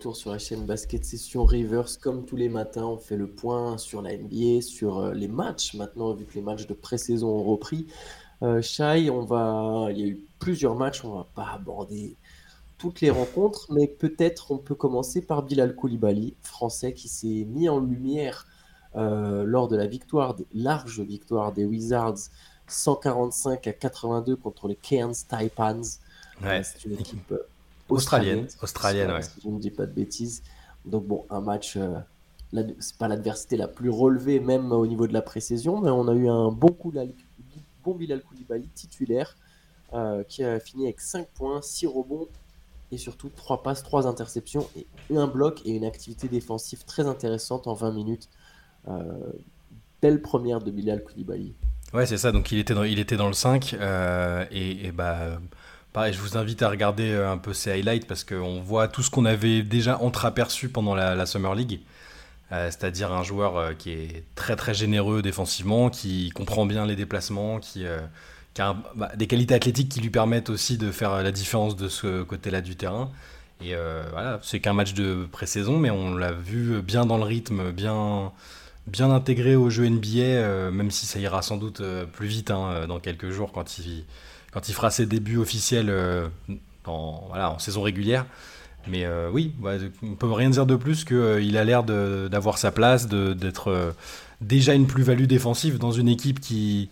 retour sur la chaîne Basket Session Rivers. Comme tous les matins, on fait le point sur la NBA, sur euh, les matchs maintenant, vu que les matchs de pré-saison ont repris. Euh, Shai, on va... il y a eu plusieurs matchs, on va pas aborder toutes les rencontres, mais peut-être on peut commencer par Bilal Koulibaly, français qui s'est mis en lumière euh, lors de la victoire, large victoire des Wizards 145 à 82 contre les Cairns Taipans. Ouais. C'est une équipe australienne, australienne, ouais. Si je ne dis pas de bêtises. Donc bon, un match, euh, c'est pas l'adversité la plus relevée même au niveau de la précision, mais on a eu un bon coup, bon Bilal Koulibaly titulaire euh, qui a fini avec 5 points, 6 rebonds et surtout 3 passes, 3 interceptions et un bloc et une activité défensive très intéressante en 20 minutes. Euh, belle première de Bilal Koulibaly. Ouais, c'est ça. Donc il était dans, il était dans le 5 euh, et, et, bah Je vous invite à regarder euh, un peu ces highlights parce qu'on voit tout ce qu'on avait déjà entreaperçu pendant la, Summer League. Euh, c'est-à-dire un joueur euh, qui est très très généreux défensivement, qui comprend bien les déplacements, qui, a bah, des qualités athlétiques qui lui permettent aussi de faire la différence de ce côté-là du terrain. Et voilà, c'est qu'un match de pré-saison, mais on l'a vu bien dans le rythme, bien, bien intégré au jeu NBA, même si ça ira sans doute plus vite hein, dans quelques jours quand il quand il fera ses débuts officiels euh, en, saison régulière. Mais euh, oui, on ne peut rien dire de plus qu'il euh, a l'air d'avoir sa place, d'être déjà une plus-value défensive dans une équipe qui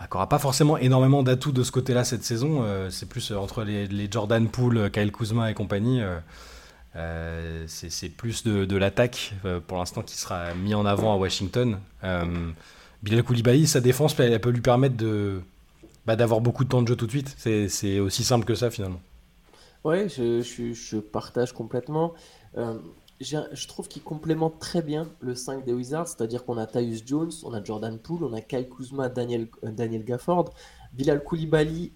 n'aura bah, pas forcément énormément d'atouts de ce côté-là cette saison. c'est plus entre les, Jordan Poole, Kyle Kuzma et compagnie. c'est plus de, l'attaque pour l'instant qui sera mis en avant à Washington. Bilal Koulibaly, sa défense, elle peut lui permettre de, bah, d'avoir beaucoup de temps de jeu tout de suite. C'est aussi simple que ça finalement. Ouais, je, je, partage complètement. Euh, je trouve qu'il complémente très bien le 5 des Wizards, c'est-à-dire qu'on a Tyus Jones, on a Jordan Poole, on a Kyle Kuzma, Daniel, euh, Daniel Gafford. Bilal Koulibaly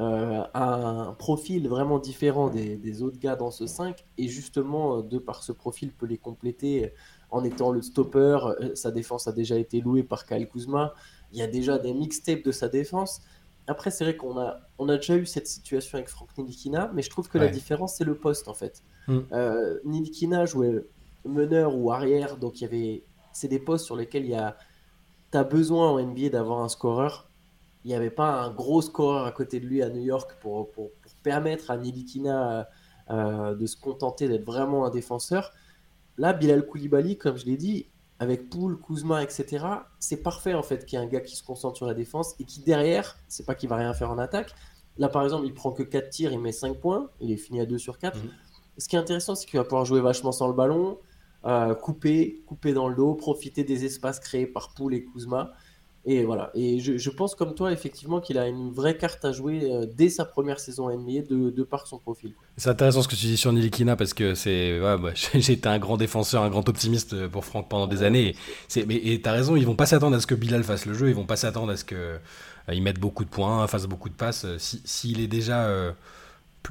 euh, a un profil vraiment différent des, des, autres gars dans ce 5, et justement, de par ce profil, peut les compléter en étant le stopper. Sa défense a déjà été louée par Kyle Kuzma. Il y a déjà des mixtapes de sa défense. Après, c'est vrai qu'on a, on a déjà eu cette situation avec Frank Nilikina, mais je trouve que la différence, c'est le poste en fait. Mm. Euh, Nilikina jouait meneur ou arrière, donc il y avait. C'est des postes sur lesquels il y a. Tu as besoin en NBA d'avoir un scoreur. Il n'y avait pas un gros scoreur à côté de lui à New York pour, pour, permettre à Nilikina euh, de se contenter d'être vraiment un défenseur. Là, Bilal Koulibaly, comme je l'ai dit, avec Poul, Kuzma, etc., c'est parfait en fait qu'il y ait un gars qui se concentre sur la défense et qui derrière, c'est pas qu'il va rien faire en attaque. Là par exemple, il prend que 4 tirs, il met 5 points, il est fini à 2 sur 4. Mhm. Ce qui est intéressant, c'est qu'il va pouvoir jouer vachement sans le ballon, euh, couper, couper dans le dos, profiter des espaces créés par Poul et Kuzma. Et voilà. Et je, pense comme toi, effectivement, qu'il a une vraie carte à jouer euh, dès sa première saison NBA de, de par son profil. C'est intéressant ce que tu dis sur Nilikina parce que c'est. Ouais, bah, j'ai été un grand défenseur, un grand optimiste pour Franck pendant des années. Et, mais, et t'as raison, ils vont pas s'attendre à ce que Bilal fasse le jeu, ils vont pas s'attendre à ce qu'il euh, mette beaucoup de points, fasse beaucoup de passes. S'il est déjà euh,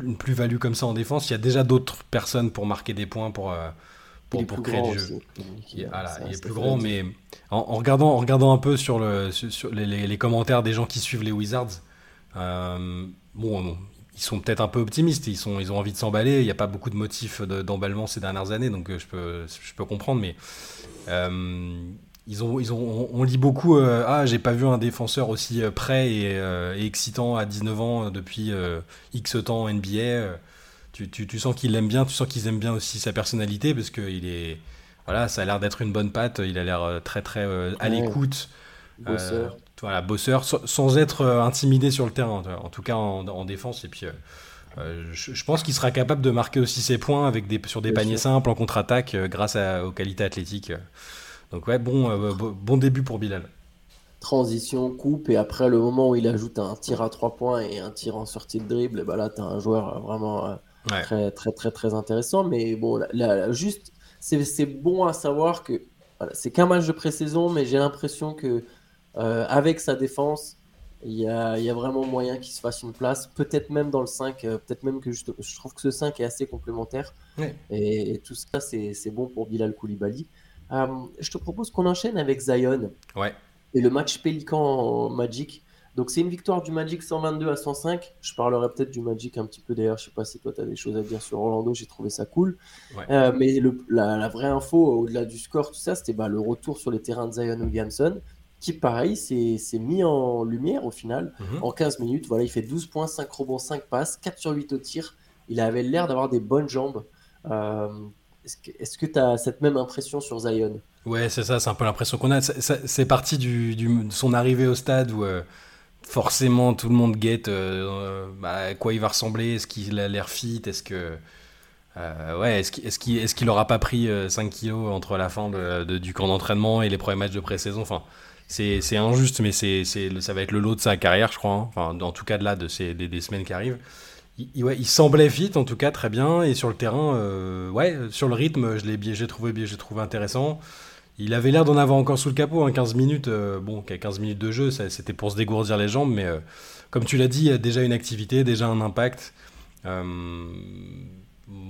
une plus-value comme ça en défense, il y a déjà d'autres personnes pour marquer des points, pour pour, créer du jeu. Il, est plus grand, mais en, regardant, en regardant un peu sur, le, sur, les, commentaires des gens qui suivent les Wizards, euh, bon, ils sont peut-être un peu optimistes, ils, sont, ils ont envie de s'emballer, il n'y a pas beaucoup de motifs d'emballement ces dernières années, donc euh, je peux, je peux comprendre, mais euh, ils ont, ils ont, on, lit beaucoup Ah, j'ai pas vu un défenseur aussi prêt et, et, excitant à 19 ans depuis X temps NBA tu, tu, sens qu'il l'aime bien, tu sens qu'ils aiment bien aussi sa personnalité parce que il est, voilà, ça a l'air d'être une bonne patte, il a l'air euh, très très euh, à l'écoute. Bosseur. Euh, voilà, bosseur, sans, être intimidé sur le terrain, en tout cas en, défense. Et puis, je, pense qu'il sera capable de marquer aussi ses points avec des, sur des paniers simples en contre-attaque grâce à, aux qualités athlétiques. Donc, ouais, bon, bon début pour Bilal transition, coupe, et après le moment où il ajoute un tir à trois points et un tir en sortie de dribble, bah là, tu as un joueur vraiment Très, très, très, très intéressant. Mais bon, là, juste, c'est bon à savoir que c'est qu'un match de pré-saison, mais j'ai l'impression que euh, avec sa défense, il y a, y a, vraiment moyen qu'il se fasse une place. Peut-être même dans le 5, euh, peut-être même que je, je, trouve que ce 5 est assez complémentaire. Et, tout ça, c'est bon pour Bilal Koulibaly. Euh, je te propose qu'on enchaîne avec Zion. Ouais. Et le match Pélican Magic. Donc c'est une victoire du Magic 122 à 105. Je parlerai peut-être du Magic un petit peu d'ailleurs. Je sais pas si toi tu as des choses à dire sur Orlando. J'ai trouvé ça cool. Euh, mais la, vraie info au-delà du score, tout ça, c'était bah, le retour sur les terrains de Zion Williamson qui pareil s'est mis en lumière au final mhm. en 15 minutes. Voilà, il fait 12 points, 5 rebonds, 5 passes, 4 sur 8 au tir. Il avait l'air d'avoir des bonnes jambes. Euh, est-ce que tu as cette même impression sur Zion? Ouais, c'est ça, c'est un peu l'impression qu'on a. C'est parti du, de son arrivée au stade où euh, forcément tout le monde guette euh, bah, à quoi il va ressembler. Est-ce qu'il a l'air fit Est-ce que. ouais, est-ce qu'il est aura pas pris 5 kilos entre la fin du camp d'entraînement et les premiers matchs de pré-saison? Enfin, c'est injuste, mais ça va être le lot de sa carrière, je crois. Hein. Enfin, en tout cas, de là, de ces, des, semaines qui arrivent. Il, semblait fit, en tout cas, très bien. Et sur le terrain, euh, ouais, sur le rythme, je l'ai trouvé, trouvé intéressant. Il avait l'air d'en avoir encore sous le capot, hein, 15 minutes. Euh, bon, 15 minutes de jeu, c'était pour se dégourdir les jambes, mais euh, comme tu l'as dit, il y a déjà une activité, déjà un impact.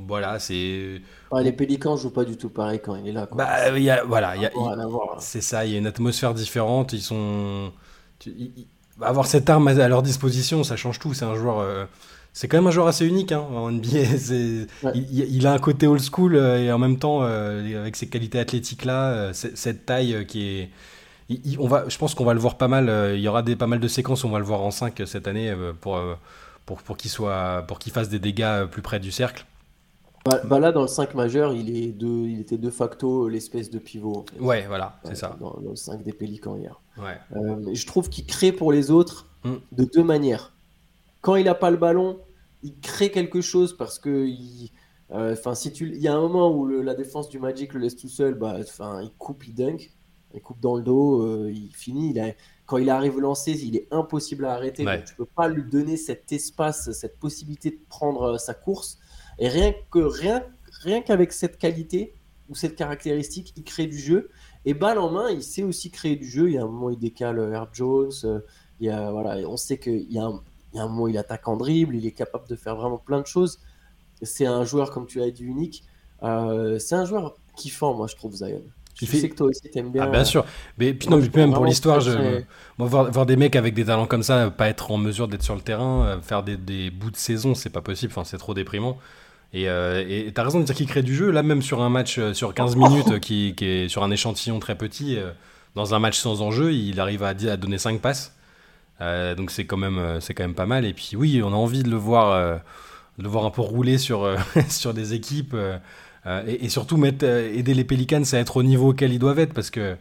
voilà, c'est les Pélicans jouent pas du tout pareil quand il est là. Bah, y a, voilà, c'est ça, il y a une atmosphère différente. Ils sont. avoir cette arme à leur disposition, ça change tout. C'est un joueur. Euh, c'est quand même un joueur assez unique hein, en NBA. Il, a un côté old school euh, et en même temps, euh, avec ses qualités athlétiques là, cette taille qui est. on va, je pense qu'on va le voir pas mal. Il y aura des, pas mal de séquences où on va le voir en 5 cette année pour, pour, pour qu'il qu'il fasse des dégâts plus près du cercle. Bah, bah, là, dans le 5 majeur, il, est de, il était de facto l'espèce de pivot. Ouais, voilà, c'est ça. Dans, le 5 des Pélicans hier. Ouais. Euh, je trouve qu'il crée pour les autres mm. de deux manières. Quand il n'a pas le ballon, il crée quelque chose parce que il, euh, si tu, il y a un moment où la défense du Magic le laisse tout seul, bah, il coupe, il dunk, il coupe dans le dos, euh, il finit. Il a, quand il arrive lancé, il est impossible à arrêter. Tu tu peux pas lui donner cet espace, cette possibilité de prendre sa course. Et rien que rien, rien qu'avec cette qualité ou cette caractéristique, il crée du jeu. Et balle en main, il sait aussi créer du jeu. Il y a un moment, il décale Air Jones. Euh, il y a, voilà, on sait qu'il y, a un, il y a un moment, il attaque en dribble. Il est capable de faire vraiment plein de choses. C'est un joueur, comme tu l'as dit, unique. Euh, c'est un joueur kiffant, moi, je trouve, Zion. Je sais que toi aussi t'aimes bien. Ah, bien sûr. Mais puis non, même pour l'histoire, je... moi, voir, des mecs avec des talents comme ça, pas être en mesure d'être sur le terrain, euh, faire des, des bouts de saison, c'est pas possible. Enfin, c'est trop déprimant. Et euh, tu as raison de dire qu'il crée du jeu. Là, même sur un match euh, sur 15 minutes, qui, qui, est sur un échantillon très petit, dans un match sans enjeu, il arrive à, à donner 5 passes. Euh, donc c'est quand, même, c'est quand même pas mal. Et puis oui, on a envie de le voir, de le voir un peu rouler sur, sur des équipes. Et, surtout mettre, aider les Pelicans à être au niveau auquel ils doivent être. Parce que,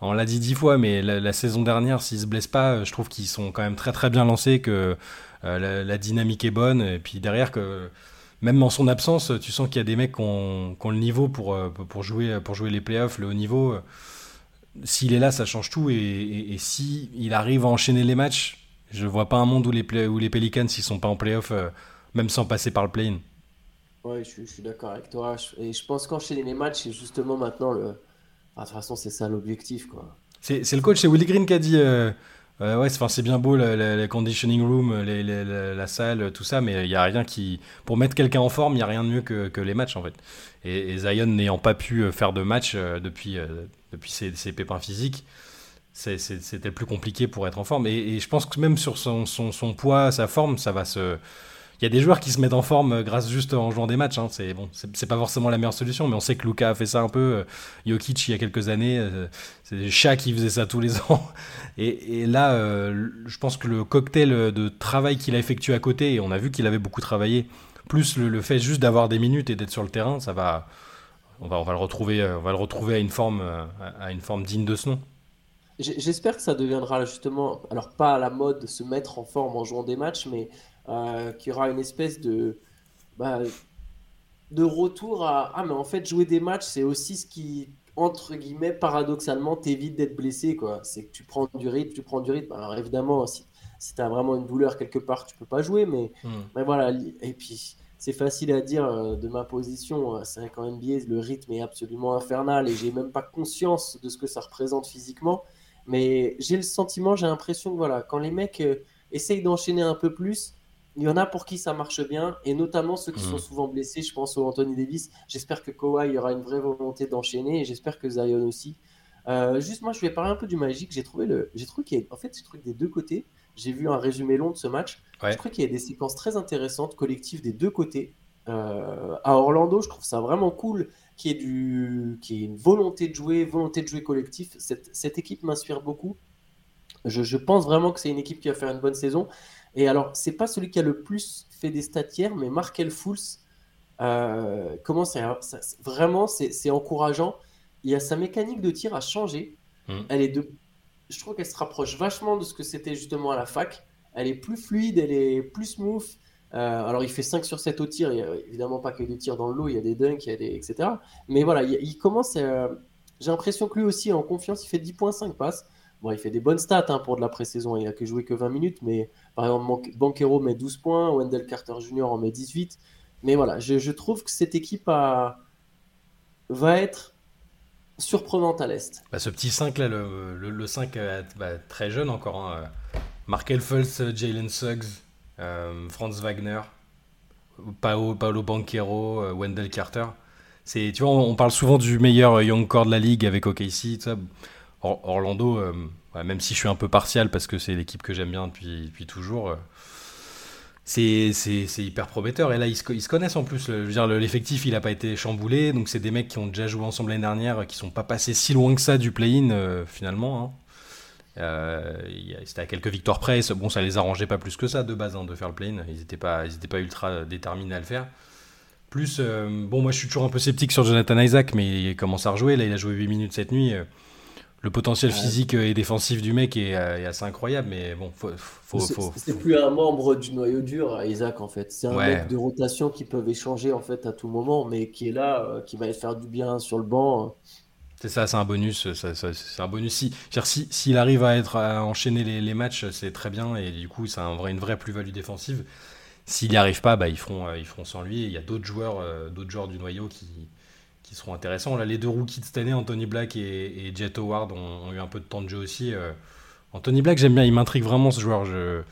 on l'a dit dix fois, mais la, saison dernière, s'ils se blessent pas, je trouve qu'ils sont quand même très très bien lancés, que la, dynamique est bonne. Et puis derrière, que même en son absence, tu sens qu'il y a des mecs qui ont, le niveau pour, euh, pour, jouer, pour jouer les playoffs, le haut niveau. S'il est là, ça change tout. Et, et, si il arrive à enchaîner les matchs, je vois pas un monde où les, où les Pelicans, s'ils sont pas en playoff, euh, même sans passer par le play-in. Ouais, je, suis d'accord avec toi. Et je pense qu'enchaîner les matchs, c'est justement maintenant le. Ah, de toute façon, c'est ça l'objectif. quoi. C'est le coach, c'est Willy Green qui a dit. Euh, euh, ouais, c'est bien beau le, conditioning room, la salle, tout ça, mais il n'y a rien qui. Pour mettre quelqu'un en forme, il n'y a rien de mieux que, les matchs en fait. Et, Zion n'ayant pas pu euh, faire de match euh, depuis, depuis ses, pépins physiques, c'était plus compliqué pour être en forme. Et, je pense que même sur son, poids, sa forme, ça va se y a des joueurs qui se mettent en forme euh, grâce juste en jouant des matchs. Hein. C'est bon, c'est pas forcément la meilleure solution, mais on sait que Luca a fait ça un peu. Euh, Jokic il y a quelques années, euh, c'est Shaq qui faisait ça tous les ans. Et, là, je pense que le cocktail de travail qu'il a effectué à côté, et on a vu qu'il avait beaucoup travaillé, plus le, fait juste d'avoir des minutes et d'être sur le terrain, ça va, on va, on va le retrouver, on va le retrouver à une forme, à une forme digne de ce nom. J'espère que ça deviendra justement, alors pas à la mode de se mettre en forme en jouant des matchs, mais euh, qu'il y aura une espèce de, bah, de retour à Ah, mais en fait, jouer des matchs, c'est aussi ce qui, entre guillemets, paradoxalement, t'évite d'être blessé. quoi. C'est que tu prends du rythme, tu prends du rythme. Alors évidemment, si, si tu as vraiment une douleur quelque part, tu peux pas jouer, mais, hmm. mais voilà. Et puis, c'est facile à dire euh, de ma position. Euh, c'est vrai qu'en NBA, le rythme est absolument infernal et j'ai même pas conscience de ce que ça représente physiquement. Mais j'ai le sentiment, j'ai l'impression que voilà, quand les mecs essayent d'enchaîner un peu plus, il y en a pour qui ça marche bien, et notamment ceux qui sont mm. souvent blessés. Je pense au Anthony Davis. J'espère que Kawhi aura une vraie volonté d'enchaîner, et j'espère que Zion aussi. Euh, juste moi, je vais parler un peu du Magic. J'ai trouvé le, j'ai trouvé qu'il y a, en fait, j'ai trouvé des deux côtés. j'ai vu un résumé long de ce match. Je crois qu'il y a des séquences très intéressantes collectives des deux côtés. Euh, à Orlando, je trouve ça vraiment cool qu'il y, ait du... qui une volonté de jouer, volonté de jouer collectif. Cette, cette équipe m'inspire beaucoup. Je, je, pense vraiment que c'est une équipe qui va faire une bonne saison. Et alors, c'est pas celui qui a le plus fait des stats hier, mais Markel Fools, euh, comment ça, vraiment, c'est encourageant. Il y a sa mécanique de tir a changé. Hmm. Elle est de, je trouve qu'elle se rapproche vachement de ce que c'était justement à la fac. Elle est plus fluide, elle est plus smooth. Euh, alors, il fait 5 sur 7 au tir. Il n'y a évidemment pas que des tirs dans le lot, il y a des dunks, il y a des, etc. Mais voilà, il, commence. Euh, j'ai l'impression que lui aussi, en confiance, il fait 10.5 passes. Bon, il fait des bonnes stats hein, pour de la pré-saison. Il a que joué que 20 minutes, mais par exemple, Banquero met 12 points, Wendell Carter Jr. en met 18. Mais voilà, je, trouve que cette équipe va être surprenante à l'Est. Bah, ce petit 5 là, le, le, 5 euh, bah, très jeune encore. Hein. Mark Elfels, Jalen Suggs, euh, Franz Wagner, Paolo, Paolo Banquero, euh, Wendell Carter. Tu vois, on, parle souvent du meilleur young core de la ligue avec OKC. Orlando, euh, même si je suis un peu partial parce que c'est l'équipe que j'aime bien depuis, toujours, euh, c'est hyper prometteur. Et là, ils se, connaissent en plus. L'effectif, il n'a pas été chamboulé. Donc, c'est des mecs qui ont déjà joué ensemble l'année dernière, qui sont pas passés si loin que ça du play-in, euh, finalement. Hein. C'était à quelques victoires près. Bon, ça les arrangeait pas plus que ça de base hein, de faire le play-in. Ils n'étaient pas, pas ultra déterminés à le faire. Plus, bon, moi je suis toujours un peu sceptique sur Jonathan Isaac, mais il commence à rejouer. Là, il a joué 8 minutes cette nuit le potentiel physique et défensif du mec est, euh, assez incroyable, mais bon, faut, faut, c'est plus un membre du noyau dur, Isaac, en fait. C'est un mec de rotation qui peuvent échanger en fait à tout moment, mais qui est là, euh, qui va faire du bien sur le banc. C'est ça, c'est un bonus. c'est un bonus. Si, s'il si, arrive à être à enchaîner les, matchs, c'est très bien et du coup, c'est un vrai, une vraie plus-value défensive. S'il n'y arrive pas, bah, ils feront, euh, ils feront sans lui. il y a d'autres joueurs, d'autres joueurs du noyau qui, qui seront intéressants. Là, les deux rookies de cette année, Anthony Black et, Jet Howard, ont, eu un peu de temps de jeu aussi. Euh. Anthony Black, j'aime bien, il m'intrigue vraiment ce joueur. Je...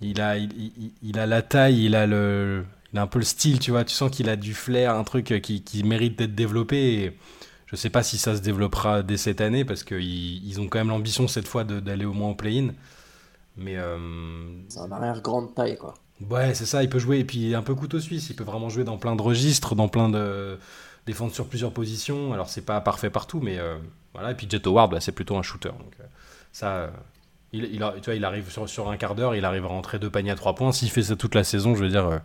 Il, a, il, a la taille, il a, le, il a un peu le style, tu vois. Tu sens qu'il a du flair, un truc qui, qui mérite d'être développé. Et je sais pas si ça se développera dès cette année parce qu'ils ils ont quand même l'ambition cette fois d'aller au moins au play-in. Mais. Euh... C'est un arrière grande taille, quoi. Ouais, c'est ça, il peut jouer. Et puis, un peu couteau suisse, il peut vraiment jouer dans plein de registres, dans plein de défendre sur plusieurs positions. Alors c'est pas parfait partout, mais euh, voilà. Et puis Jet Howard, c'est plutôt un shooter. Donc euh, ça, euh, il, il, tu vois, il arrive sur, sur un quart d'heure, il arrive à rentrer deux paniers à trois points. S'il fait ça toute la saison, je veux dire,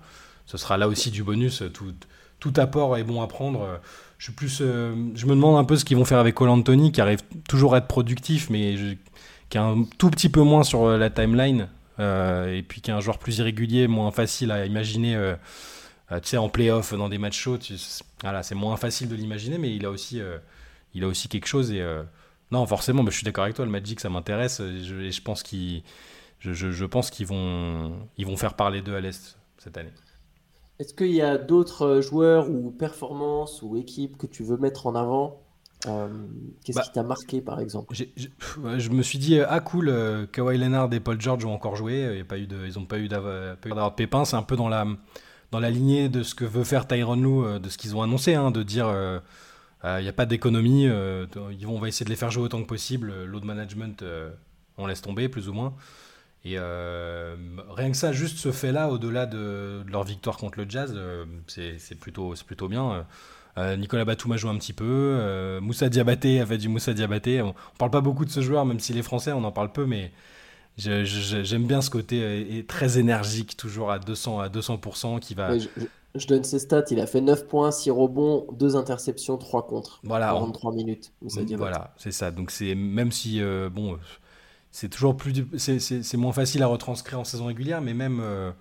ce sera là aussi du bonus. Tout, tout apport est bon à prendre. Je plus, je me demande un peu ce qu'ils vont faire avec Cole Anthony, qui arrive toujours à être productif, mais qui est un tout petit peu moins sur la timeline. et puis qui est un joueur plus irrégulier, moins facile à imaginer tu sais, en playoff, dans des matchs chauds, voilà, c'est moins facile de l'imaginer, mais il a aussi, euh, il a aussi quelque chose. Et euh, non, forcément, mais je suis d'accord avec toi, le Magic, ça m'intéresse. Et je, je pense qu'ils, je, je, pense qu'ils vont, ils vont faire parler d'eux à l'est cette année. Est-ce qu'il y a d'autres joueurs ou performances ou équipes que tu veux mettre en avant Qu'est-ce bah, qui t'a marqué par exemple? Je me suis dit ah cool, Kawhi Leonard et Paul George ont encore joué, pas eu de, ils n'ont pas eu d'avoir de pépins, c'est un peu dans la dans la lignée de ce que veut faire Tyron Lou, euh, de ce qu'ils ont annoncé, hein, de dire il euh, n'y euh, a pas d'économie, on va essayer de les faire jouer autant que possible, load management, on laisse tomber plus ou moins. Et rien que ça, juste ce fait-là, au-delà de, leur victoire contre le Jazz, c'est plutôt, plutôt bien. Nicolas Batum a joué un petit peu. Moussa Diabaté a fait du Moussa Diabaté. On, ne parle pas beaucoup de ce joueur, même s'il est français, on en parle peu, mais J'aime bien ce côté euh, très énergique, toujours à 200%, à 200% qui va. je, donne ses stats il a fait 9 points, 6 rebonds, 2 interceptions, 3 contre. Voilà. 43 minutes. Voilà, c'est ça. Donc, c'est même si, euh, bon, c'est toujours plus. C'est moins facile à retranscrire en saison régulière, mais même. Euh,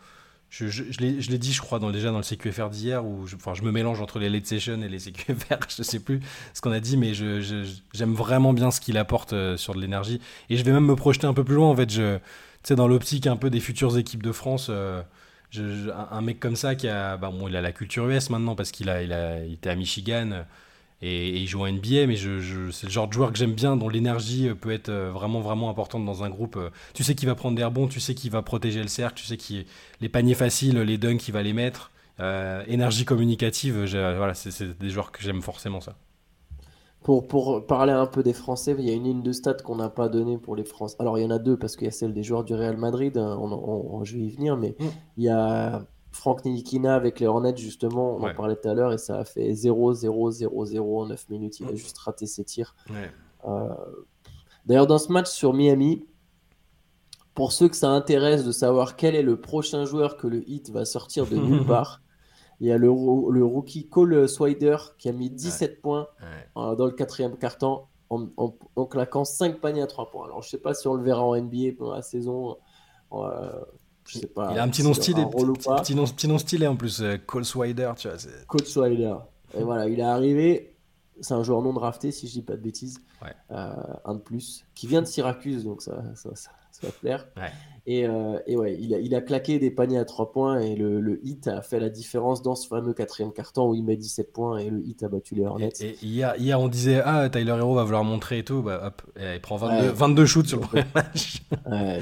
je, je, l'ai dit, je crois, déjà dans le CQFR d'hier, où je, enfin, je me mélange entre les late sessions et les CQFR, je sais plus ce qu'on a dit, mais j'aime vraiment bien ce qu'il apporte euh, sur de l'énergie. Et je vais même me projeter un peu plus loin, en fait, je, dans l'optique un peu des futures équipes de France. Euh, un, mec comme ça qui a, bah, bon, il a la culture US maintenant parce qu'il a, il était à Michigan, et, il joue en NBA, mais je, c'est le genre de joueur que j'aime bien, dont l'énergie euh, peut être euh, vraiment, vraiment importante dans un groupe. Euh. Tu sais qu'il va prendre des rebonds, tu sais qu'il va protéger le cercle, tu sais qu'il les paniers faciles, les dunks, il va les mettre. énergie communicative, voilà, c'est des joueurs que j'aime forcément ça. Pour, pour parler un peu des Français, il y a une ligne de stats qu'on n'a pas donnée pour les Français. Alors, il y en a deux parce qu'il y a celle des joueurs du Real Madrid, hein, on, je vais y venir, mais mm. il y a Franck Nilikina avec les Hornets, justement, on en parlait tout à l'heure, et ça a fait 0-0-0-0 en 9 minutes. Il a juste raté ses tirs. Euh, d'ailleurs, dans ce match sur Miami, pour ceux que ça intéresse de savoir quel est le prochain joueur que le Heat va sortir de nulle part, il y a le, le rookie Cole Swider qui a mis 17 points euh, dans le quatrième quart-temps en, claquant 5 paniers à 3 points. Alors, je sais pas si on le verra en NBA pendant la saison. Euh, je sais pas. Il a un petit nom stylé, petit, nom, petit nom stylé en plus, euh, Cole Swider, tu vois. Cole Swider. Et voilà, il est arrivé. C'est un joueur non drafté, si je dis pas de bêtises. un de plus. Qui vient de Syracuse, donc ça, ça, ça, ça va plaire. Et, euh, et, ouais, il a, il a, claqué des paniers à 3 points et le, le, hit a fait la différence dans ce fameux quatrième carton où il met 17 points et le hit a battu les Hornets. Et, hier, hier, on disait Ah, Tyler Hero va vouloir montrer et tout. Bah, hop, il prend 22, 22 shoots sur le premier match. Ouais,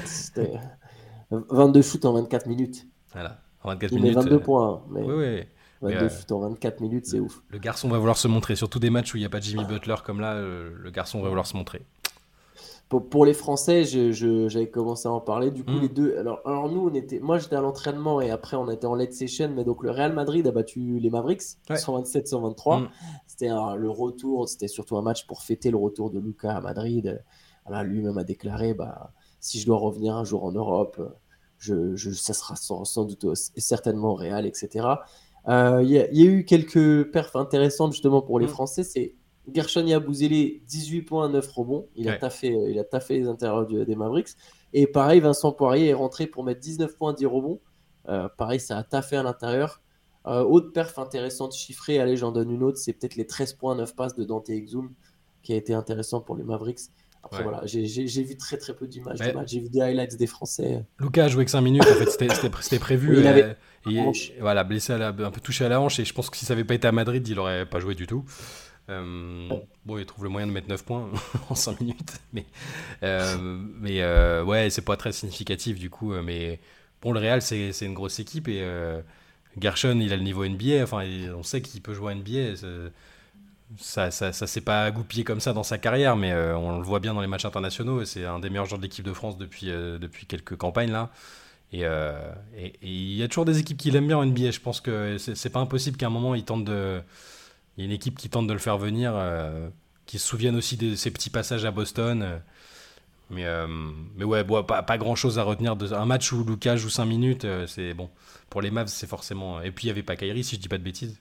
22 shoots en 24 minutes. Voilà, en 24 il minutes. met 22 euh, points. Mais... Oui, oui. 22 euh, shoots en 24 minutes, c'est ouf. Le garçon va vouloir se montrer, surtout des matchs où il n'y a pas Jimmy Butler comme là, le garçon va vouloir se montrer. Pour, les Français, j'avais commencé à en parler. Du coup, mm. les deux. Alors, alors, nous, on était. Moi, j'étais à l'entraînement et après, on était en late session. Mais donc, le Real Madrid a battu les Mavericks 127-123. Mm. C'était le retour. C'était surtout un match pour fêter le retour de Lucas à Madrid. Lui-même a déclaré bah, si je dois revenir un jour en Europe, je, je ça sera sans, doute certainement au Real, etc. Euh, il y, a eu quelques perfs intéressantes justement pour les mm. Français. C'est Gershon Yabouzélé, 18 points, 9 rebonds. Il, a taffé, euh, il a taffé les intérieurs des Mavericks. Et pareil, Vincent Poirier est rentré pour mettre 19 points, 10 rebonds. Euh, pareil, ça a taffé à l'intérieur. Euh, autre perf intéressante chiffrée, allez, j'en donne une autre, c'est peut-être les 13 points, 9 passes de Dante Exum qui a été intéressant pour les Mavericks. Après, voilà, j'ai vu très très peu d'images J'ai vu des highlights des Français. Lucas a joué que 5 minutes, en fait, c'était prévu. Il avait voilà, blessé, un peu touché à la hanche. Et je pense que si ça n'avait pas été à Madrid, il n'aurait pas joué du tout. Euh, bon, il trouve le moyen de mettre 9 points en 5 minutes. Mais, euh, mais euh, ouais, c'est pas très significatif du coup. Mais bon, le Real, c'est une grosse équipe et Gershon, il a le niveau NBA. Enfin, on sait qu'il peut jouer à NBA. Ça, ça, ça s'est pas goupillé comme ça dans sa carrière, mais on le voit bien dans les matchs internationaux. C'est un des meilleurs joueurs de l'équipe de France depuis, depuis quelques campagnes là. Et il y a toujours des équipes qui l'aiment bien en NBA. Je pense que c'est pas impossible qu'à un moment il tente de il y a une équipe qui tente de le faire venir, euh, qui se souviennent aussi de ses petits passages à Boston. Euh, mais, euh, mais ouais, pas, pas, grand chose à retenir. De, un match où Lucas joue 5 minutes, c'est bon. Pour les Mavs, c'est forcément. Et puis il n'y avait pas Kyrie, si je dis pas de bêtises.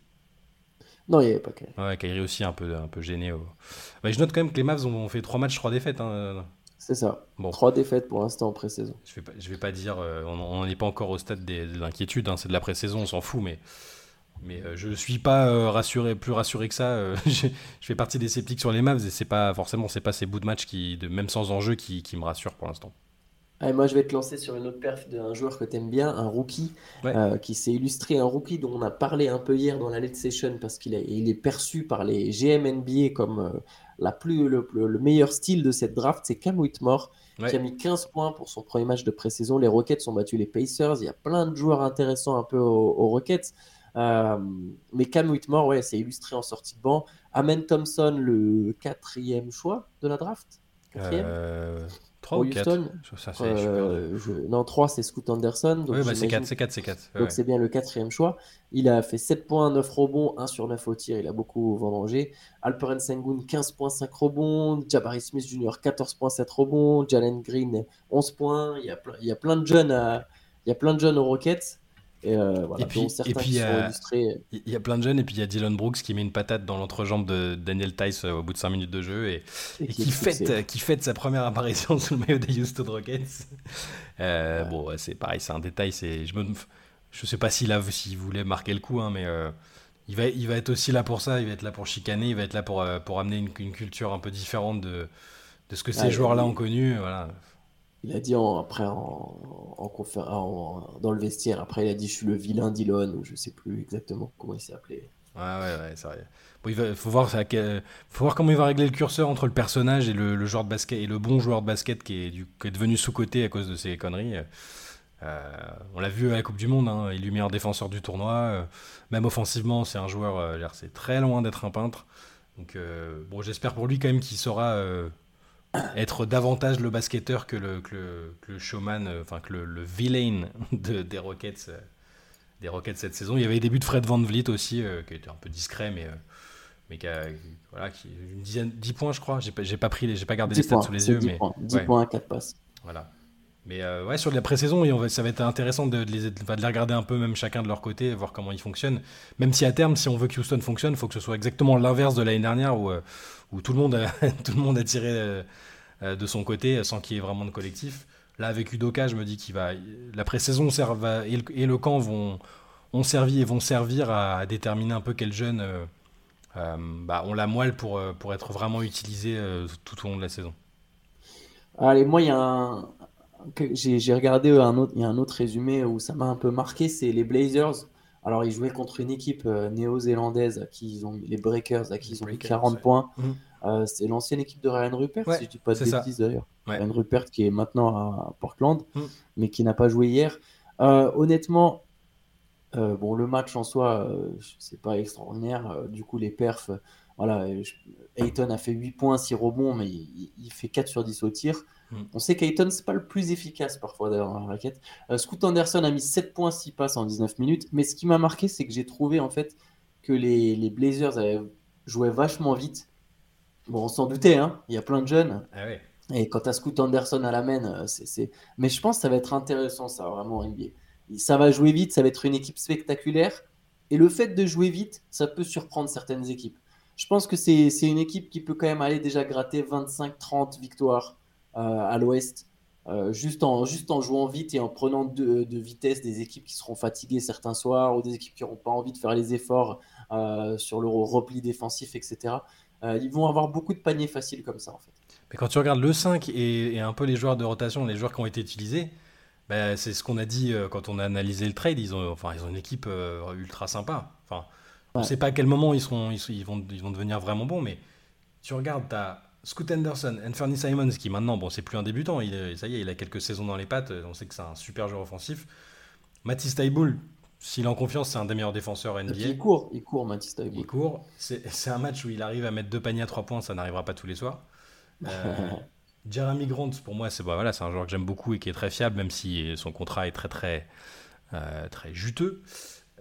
Non, il n'y avait pas Kyrie. Ouais, Kyrie aussi un peu, un peu gêné. je note quand même que les Mavs ont fait 3 matchs, 3 défaites. Hein. C'est ça. Bon. 3 défaites pour l'instant en pré-saison. Je vais, vais pas dire. on n'est pas encore au stade de l'inquiétude, hein, c'est de la pré-saison, on s'en fout, mais mais euh, je ne suis pas euh, rassuré, plus rassuré que ça. Euh, je, fais partie des sceptiques sur les Mavs et c'est pas forcément c'est pas ces bouts de match qui, de, même sans enjeu, qui, qui me rassurent pour l'instant. Moi, je vais te lancer sur une autre perf d'un joueur que tu aimes bien, un rookie qui s'est illustré, un rookie dont on a parlé un peu hier dans la late session parce qu'il est, il est perçu par les GM NBA comme la plus, le, meilleur style de cette draft. C'est Cam Whitmore qui a mis 15 points pour son premier match de pré-saison. Les Rockets ont battu les Pacers. Il y a plein de joueurs intéressants un peu aux, aux Rockets. Euh, mais Cam Whitmore, ouais, c'est illustré en sortie de banc. Amen Thompson, le quatrième choix de la draft? Quatrième? Euh, 3 ou 4 euh, Non, 3 c'est Scoot Anderson. oui, bah, c'est 4, c'est 4, c'est 4. donc c'est bien le quatrième choix. Il a fait 7 points, 9 rebonds, 1 sur 9 au tir, il a beaucoup vendangé. Alperen Sengun, 15 points, 5 rebonds. Jabari Smith Jr., 14 points, 7 rebonds. Jalen Green, 11 points. Il y a, plein, il y a plein de jeunes à, il y a plein de jeunes aux Rockets. Et, euh, puis, il y a plein de jeunes, et puis il y a Dylan Brooks qui met une patate dans l'entrejambe de Daniel Tice euh, au bout de 5 minutes de jeu et, qui, fête, qui fête sa première apparition sous le maillot des Houston Rockets. Euh, bon, c'est pareil, c'est un détail. Je ne je sais pas s'il s'il voulait marquer le coup, hein, mais il, va, il va être aussi là pour ça. Il va être là pour chicaner, il va être là pour, pour amener une, une culture un peu différente de, de ce que ces joueurs-là ont connu. Voilà. Il a dit après en, en, dans le vestiaire, après il a dit je suis le vilain Dillon, ou je sais plus exactement comment il s'est appelé. Ouais, ouais, ouais. Bon, il faut, voir, comment il va régler le curseur entre le personnage et le, joueur de basket, et le bon joueur de basket qui est, est devenu sous-côté à cause de ses conneries. Euh, on l'a vu à la Coupe du Monde, hein, il en défenseur du tournoi. Euh, même offensivement, c'est un joueur, euh, c'est très loin d'être un peintre. Donc, bon, j'espère pour lui quand même qu'il saura être davantage le basketteur que le, que le, showman, enfin que le, villain de, des Rockets des Rockets cette saison. Il y avait les débuts de Fred Van Vliet aussi, qui était un peu discret, mais mais qui a, voilà, qui, une dizaine, 10 points, je crois. J'ai pas, pas pris, j'ai pas gardé les stats sous les yeux, 10 mais points, 10 points à 4 passes. Voilà. Mais euh, ouais, sur la pré-saison, ça va être intéressant de, les, de, les, regarder un peu, même chacun de leur côté, voir comment ils fonctionnent. Même si à terme, si on veut que Houston fonctionne, il faut que ce soit exactement l'inverse de l'année dernière où, euh, où tout, le monde a, tout le monde a tiré euh, de son côté sans qu'il y ait vraiment de collectif. Là, avec Udoka, je me dis qu'il va. La pré-saison et, et, le camp vont, ont servi et vont servir à, déterminer un peu quel jeune euh, bah, on la moelle pour, euh, pour être vraiment utilisé euh, tout au long de la saison. Allez, moi, il y a un. J'ai regardé un autre, y a un autre résumé où ça m'a un peu marqué, c'est les Blazers. Alors, ils jouaient contre une équipe néo-zélandaise à qui ils ont les Breakers, à qui ils ont mis 40 points. Mhm. c'est l'ancienne équipe de Ryan Rupert, si je dis pas de bêtises d'ailleurs. Ryan Rupert qui est maintenant à Portland, mhm. mais qui n'a pas joué hier. honnêtement, euh, bon, le match en soi, euh, c'est pas extraordinaire. Euh, du coup, les perfs, voilà, Ayton a fait 8 points, 6 rebonds, mais il, fait 4 sur 10 au tir. Mm. On sait qu'Ayton, c'est pas le plus efficace parfois dans la raquette. Scoot Anderson a mis 7 points, 6 passes en 19 minutes. Mais ce qui m'a marqué, c'est que j'ai trouvé en fait que les, les Blazers avaient, jouaient vachement vite. Bon, on s'en doutait, hein. il y a plein de jeunes. Ah Et quand à Scoot Anderson à la main, c'est. Mais je pense que ça va être intéressant, ça, vraiment, NBA ça va jouer vite, ça va être une équipe spectaculaire. Et le fait de jouer vite, ça peut surprendre certaines équipes. Je pense que c'est une équipe qui peut quand même aller déjà gratter 25-30 victoires euh, à l'ouest, euh, juste, en, juste en jouant vite et en prenant de, vitesse des équipes qui seront fatiguées certains soirs ou des équipes qui n'auront pas envie de faire les efforts euh, sur le repli défensif, etc. ils vont avoir beaucoup de paniers faciles comme ça en fait. Mais quand tu regardes le 5 et, et un peu les joueurs de rotation, les joueurs qui ont été utilisés, bah, c'est ce qu'on a dit euh, quand on a analysé le trade. Ils ont, enfin, ils ont une équipe euh, ultra sympa. Enfin, On ne sait pas à quel moment ils, seront, ils, vont, ils vont devenir vraiment bons, mais tu regardes, tu as Scoot Anderson, Anthony Simons, qui maintenant, bon, c'est plus un débutant, il, ça y est, il a quelques saisons dans les pattes, on sait que c'est un super joueur offensif. Mathis Taiboul, s'il est en confiance, c'est un des meilleurs défenseurs NBA. Il court, il court, Mathis Taiboul. Il court. C'est un match où il arrive à mettre deux paniers à trois points, ça n'arrivera pas tous les soirs. Euh, Jeremy Grant, pour moi, c'est bah, voilà, un joueur que j'aime beaucoup et qui est très fiable, même si son contrat est très très, euh, très juteux.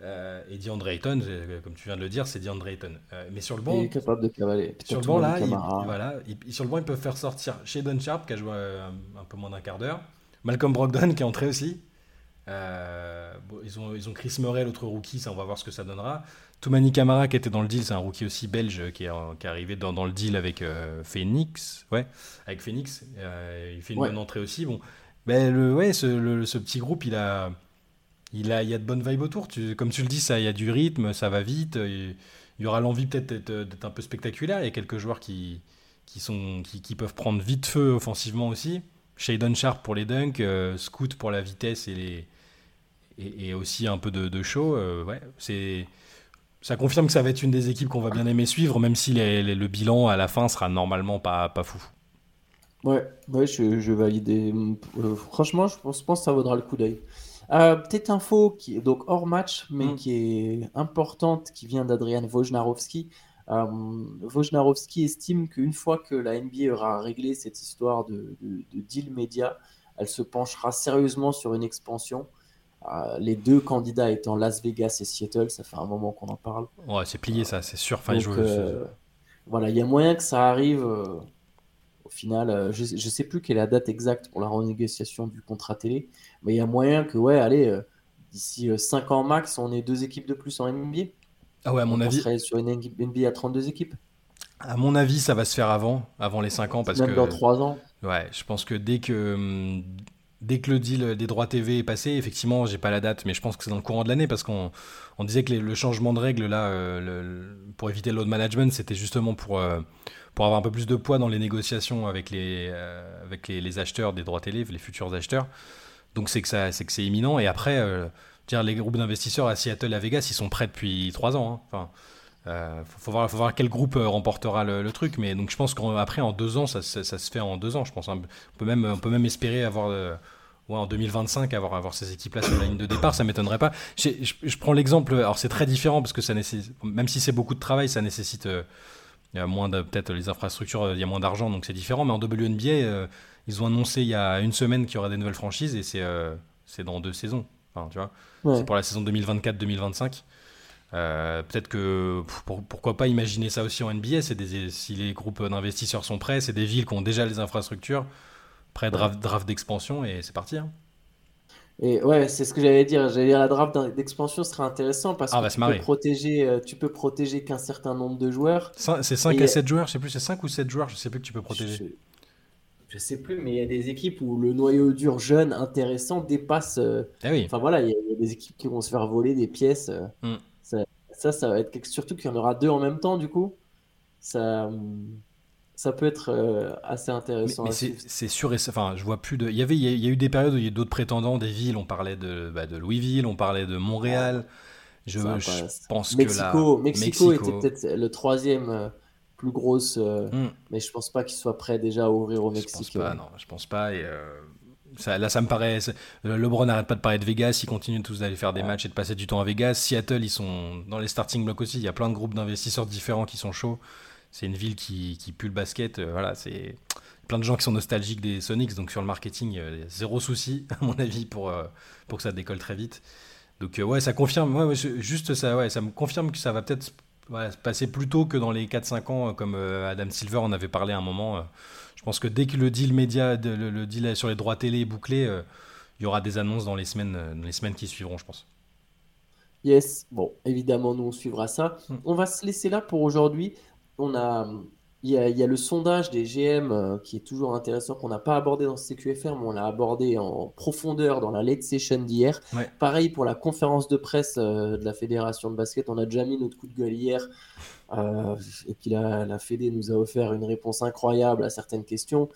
Euh, et DeAndre Ayton, comme tu viens de le dire, c'est DeAndre Ayton. Euh, mais sur le banc, il est capable de cavaler. Sur le banc là, il, voilà, sur le banc, ils peuvent faire sortir Shadon Sharp qui a joué un, peu moins d'un quart d'heure, Malcolm Brogdon qui est entré aussi. ils, ont, ils ont Chris Murray, l'autre rookie, ça on va voir ce que ça donnera. Toumani Kamara qui était dans le deal, c'est un rookie aussi belge qui est, qui est arrivé dans, dans, le deal avec euh, Phoenix. Ouais, avec Phoenix. Euh, il fait une bonne entrée aussi. Bon, ben, le, ouais, ce, ce, petit groupe, il a, il a, il y a de bonnes vibes autour. Comme tu le dis, ça, il y a du rythme, ça va vite. Il, y aura l'envie peut-être d'être un peu spectaculaire. Il y a quelques joueurs qui, qui, sont, qui, peuvent prendre vite feu offensivement aussi. Shadon Sharp pour les dunks, euh, Scoot pour la vitesse et, les, et, aussi un peu de, show. ouais, c'est ça confirme que ça va être une des équipes qu'on va bien aimer suivre, même si le bilan à la fin sera normalement pas, pas fou. Ouais, ouais je, je valide. Euh, franchement, je pense, pense, que ça vaudra le coup d'œil. Euh, petite info qui est donc hors match, mais mm. qui est importante, qui vient d'Adrian Wojnarowski. Euh, Wojnarowski estime qu'une fois que la NBA aura réglé cette histoire de, de, de deal média, elle se penchera sérieusement sur une expansion. Euh, les deux candidats étant Las Vegas et Seattle, ça fait un moment qu'on en parle. Ouais, c'est plié ça, c'est sûr. Enfin, euh, voilà, il y a moyen que ça arrive. Euh, final, je, ne sais plus quelle est la date exacte pour la renégociation du contrat télé, mais il y a moyen que, ouais, allez, d'ici 5 ans max, on ait deux équipes de plus en NBA. Ah ouais, à mon avis. On serait sur une NBA à 32 équipes. À mon avis, ça va se faire avant, avant les 5 ans, parce Même que. dans 3 ans. Ouais, je pense que dès que hum, dès que le deal des droits TV est passé, effectivement, j'ai pas la date, mais je pense que c'est dans le courant de l'année parce qu'on on disait que le changement de règles là, euh, pour éviter le load management, c'était justement pour euh, pour avoir un peu plus de poids dans les négociations avec les euh, avec les, acheteurs des droits télé, les futurs acheteurs. Donc c'est que c'est imminent. Et après, dire les groupes d'investisseurs à Seattle, à Vegas, ils sont prêts depuis trois ans. Hein. Enfin. Euh, faut, voir, faut voir quel groupe remportera le, truc, mais donc je pense qu'après en deux ans, ça, ça, se fait en deux ans. Je pense hein. on peut même, on peut même espérer avoir en 2025 avoir, avoir ces équipes-là sur la ligne de départ, ça m'étonnerait pas. Je, prends l'exemple, alors c'est très différent parce que ça nécessite, même si c'est beaucoup de travail, ça nécessite euh, Il y a moins de, peut-être les infrastructures, il y a moins d'argent, donc c'est différent. Mais en WNBA, ils ont annoncé il y a une semaine qu'il y aura des nouvelles franchises et c'est c'est dans deux saisons. Enfin, tu vois, c'est pour la saison 2024-2025. peut-être que pourquoi pas imaginer ça aussi en NBA. C'est des, si les groupes d'investisseurs sont prêts, c'est des villes qui ont déjà les infrastructures, prêts draft, draft d'expansion et c'est parti. Hein. Et ouais, c'est ce que j'allais dire. J'allais dire la draft d'expansion serait intéressant parce ah, que tu, peux protéger, euh, tu peux protéger qu'un certain nombre de joueurs. C'est 5 à 7 joueurs, je sais plus, c'est 5 ou 7 joueurs, je sais plus que tu peux protéger. Je, sais plus, mais il y a des équipes où le noyau dur jeune intéressant dépasse. Euh, eh oui. Enfin voilà, il y, a des équipes qui vont se faire voler des pièces. Euh, mm. ça, ça, va être surtout qu'il y en aura deux en même temps du coup. Ça. Ça peut être euh, assez intéressant. Mais, c'est sûr et enfin, je vois plus de. Il y avait, il y a eu des périodes où il y a d'autres prétendants, des villes. On parlait de, bah, de Louisville, on parlait de Montréal. Je, pense Mexico, que Mexico, était peut-être le troisième euh, plus grosse, euh, hmm. mais je pense pas qu'il soit prêt déjà à ouvrir au Mexique. Je pense pas, non, je pense pas. Et ça, là, ça me paraît. LeBron n'arrête pas de parler de Vegas. Ils continuent tous d'aller faire des matchs et de passer du temps à Vegas. Seattle, ils sont dans les starting blocks aussi. Il y a plein de groupes d'investisseurs différents qui sont chauds c'est une ville qui, qui, pue le basket. Euh, voilà, c'est plein de gens qui sont nostalgiques des Sonics, donc sur le marketing, euh, zéro souci, à mon avis, pour, euh, pour que ça décolle très vite. Donc, ouais, ça confirme, juste ça, ouais, ça me confirme que ça va peut-être se passer plus tôt que dans les 4-5 ans, comme Adam Silver en avait parlé à un moment. je pense que dès que le deal média, le, le deal sur les droits télé est bouclé, il y aura des annonces dans les semaines, dans les semaines qui suivront, je pense. Yes, bon, évidemment, nous on suivra ça. Hmm. On va se laisser là pour aujourd'hui on a, il y, a, le sondage des GM euh, qui est toujours intéressant, qu'on n'a pas abordé dans ce CQFR, mais on l'a abordé en profondeur dans la late session d'hier. Pareil pour la conférence de presse euh, de la Fédération de basket, on a déjà mis notre coup de gueule hier. Euh, et puis la, la Fédé nous a offert une réponse incroyable à certaines questions.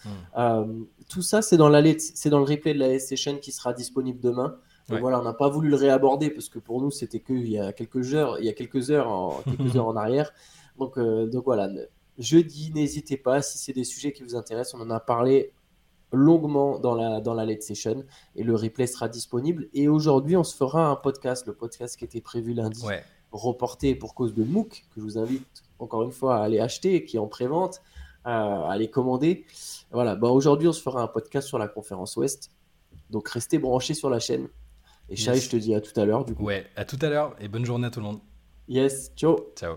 tout ça, c'est dans, la c'est dans le replay de la late session qui sera disponible demain. voilà, on n'a pas voulu le réaborder parce que pour nous, c'était qu'il y a quelques heures, il y a quelques heures, en, quelques heures en arrière. Donc, euh, donc voilà, jeudi, n'hésitez pas, si c'est des sujets qui vous intéressent, on en a parlé longuement dans la, dans la late session et le replay sera disponible. Et aujourd'hui, on se fera un podcast, le podcast qui était prévu lundi, reporté pour cause de MOOC, que je vous invite encore une fois à aller acheter, qui est en pré-vente, à aller commander. Voilà, bah aujourd'hui, on se fera un podcast sur la conférence Ouest. Donc restez branchés sur la chaîne. Et Chai, je te dis à tout à l'heure du coup. Ouais, à tout à l'heure et bonne journée à tout le monde. Yes, ciao. Ciao.